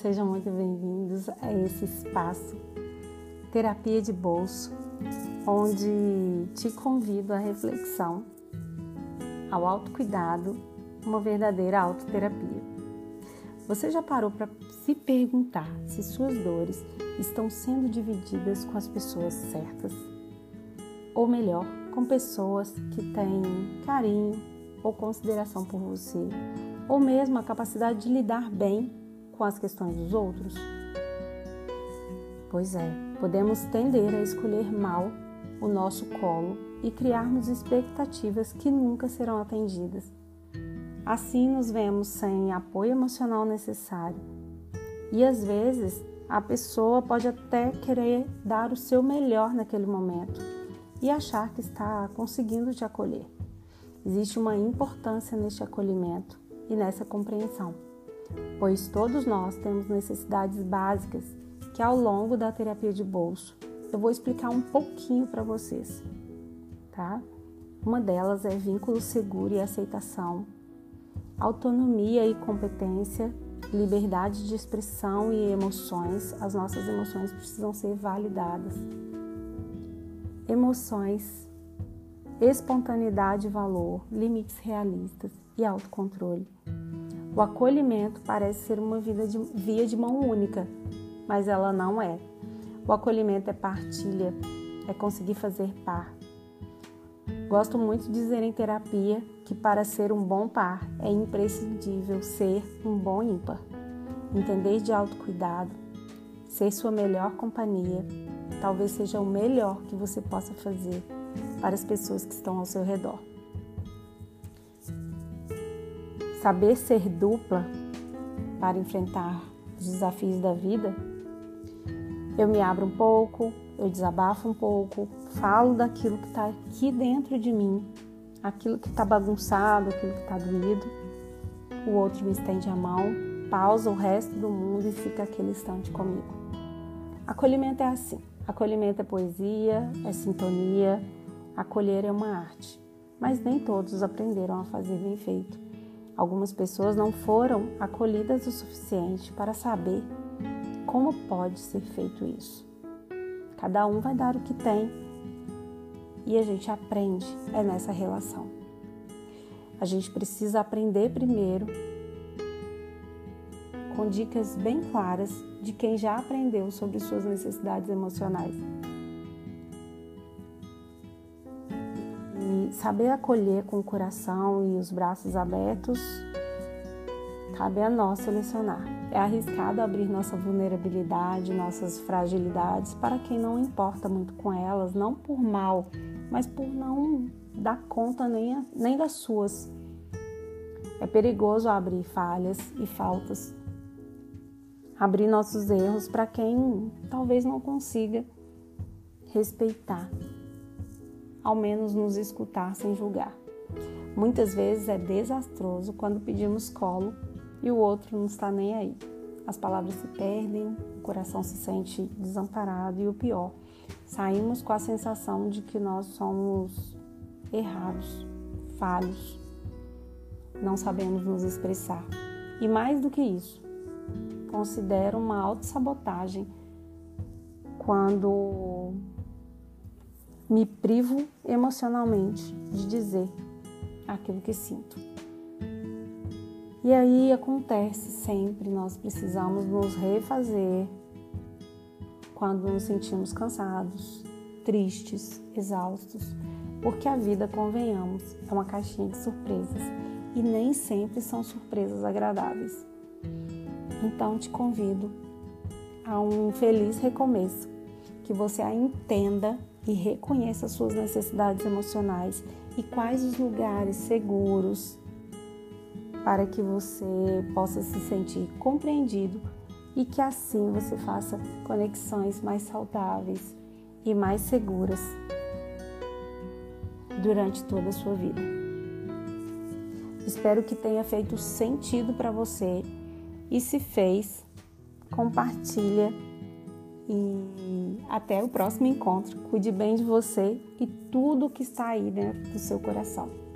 sejam muito bem-vindos a esse espaço Terapia de Bolso, onde te convido à reflexão, ao autocuidado, uma verdadeira autoterapia. Você já parou para se perguntar se suas dores estão sendo divididas com as pessoas certas? Ou melhor, com pessoas que têm carinho ou consideração por você, ou mesmo a capacidade de lidar bem com as questões dos outros? Pois é, podemos tender a escolher mal o nosso colo e criarmos expectativas que nunca serão atendidas. Assim, nos vemos sem apoio emocional necessário. E às vezes, a pessoa pode até querer dar o seu melhor naquele momento e achar que está conseguindo te acolher. Existe uma importância neste acolhimento e nessa compreensão pois todos nós temos necessidades básicas que ao longo da terapia de bolso eu vou explicar um pouquinho para vocês, tá? Uma delas é vínculo seguro e aceitação, autonomia e competência, liberdade de expressão e emoções. As nossas emoções precisam ser validadas. Emoções, espontaneidade e valor, limites realistas e autocontrole. O acolhimento parece ser uma de, via de mão única, mas ela não é. O acolhimento é partilha, é conseguir fazer par. Gosto muito de dizer em terapia que para ser um bom par é imprescindível ser um bom ímpar. Entender de autocuidado, ser sua melhor companhia, talvez seja o melhor que você possa fazer para as pessoas que estão ao seu redor. Saber ser dupla para enfrentar os desafios da vida, eu me abro um pouco, eu desabafo um pouco, falo daquilo que está aqui dentro de mim, aquilo que está bagunçado, aquilo que está doído. O outro me estende a mão, pausa o resto do mundo e fica aquele instante comigo. Acolhimento é assim: acolhimento é poesia, é sintonia, acolher é uma arte, mas nem todos aprenderam a fazer bem feito. Algumas pessoas não foram acolhidas o suficiente para saber como pode ser feito isso. Cada um vai dar o que tem e a gente aprende é nessa relação. A gente precisa aprender primeiro com dicas bem claras de quem já aprendeu sobre suas necessidades emocionais. Saber acolher com o coração e os braços abertos, cabe a nós selecionar. É arriscado abrir nossa vulnerabilidade, nossas fragilidades para quem não importa muito com elas, não por mal, mas por não dar conta nem, nem das suas. É perigoso abrir falhas e faltas, abrir nossos erros para quem talvez não consiga respeitar ao menos nos escutar sem julgar. Muitas vezes é desastroso quando pedimos colo e o outro não está nem aí. As palavras se perdem, o coração se sente desamparado e o pior, saímos com a sensação de que nós somos errados, falhos, não sabemos nos expressar. E mais do que isso, considero uma autossabotagem quando me privo emocionalmente de dizer aquilo que sinto. E aí acontece sempre, nós precisamos nos refazer quando nos sentimos cansados, tristes, exaustos, porque a vida, convenhamos, é uma caixinha de surpresas e nem sempre são surpresas agradáveis. Então te convido a um feliz recomeço, que você a entenda e reconheça suas necessidades emocionais e quais os lugares seguros para que você possa se sentir compreendido e que assim você faça conexões mais saudáveis e mais seguras durante toda a sua vida. Espero que tenha feito sentido para você e se fez, compartilha e até o próximo encontro. Cuide bem de você e tudo que está aí dentro do seu coração.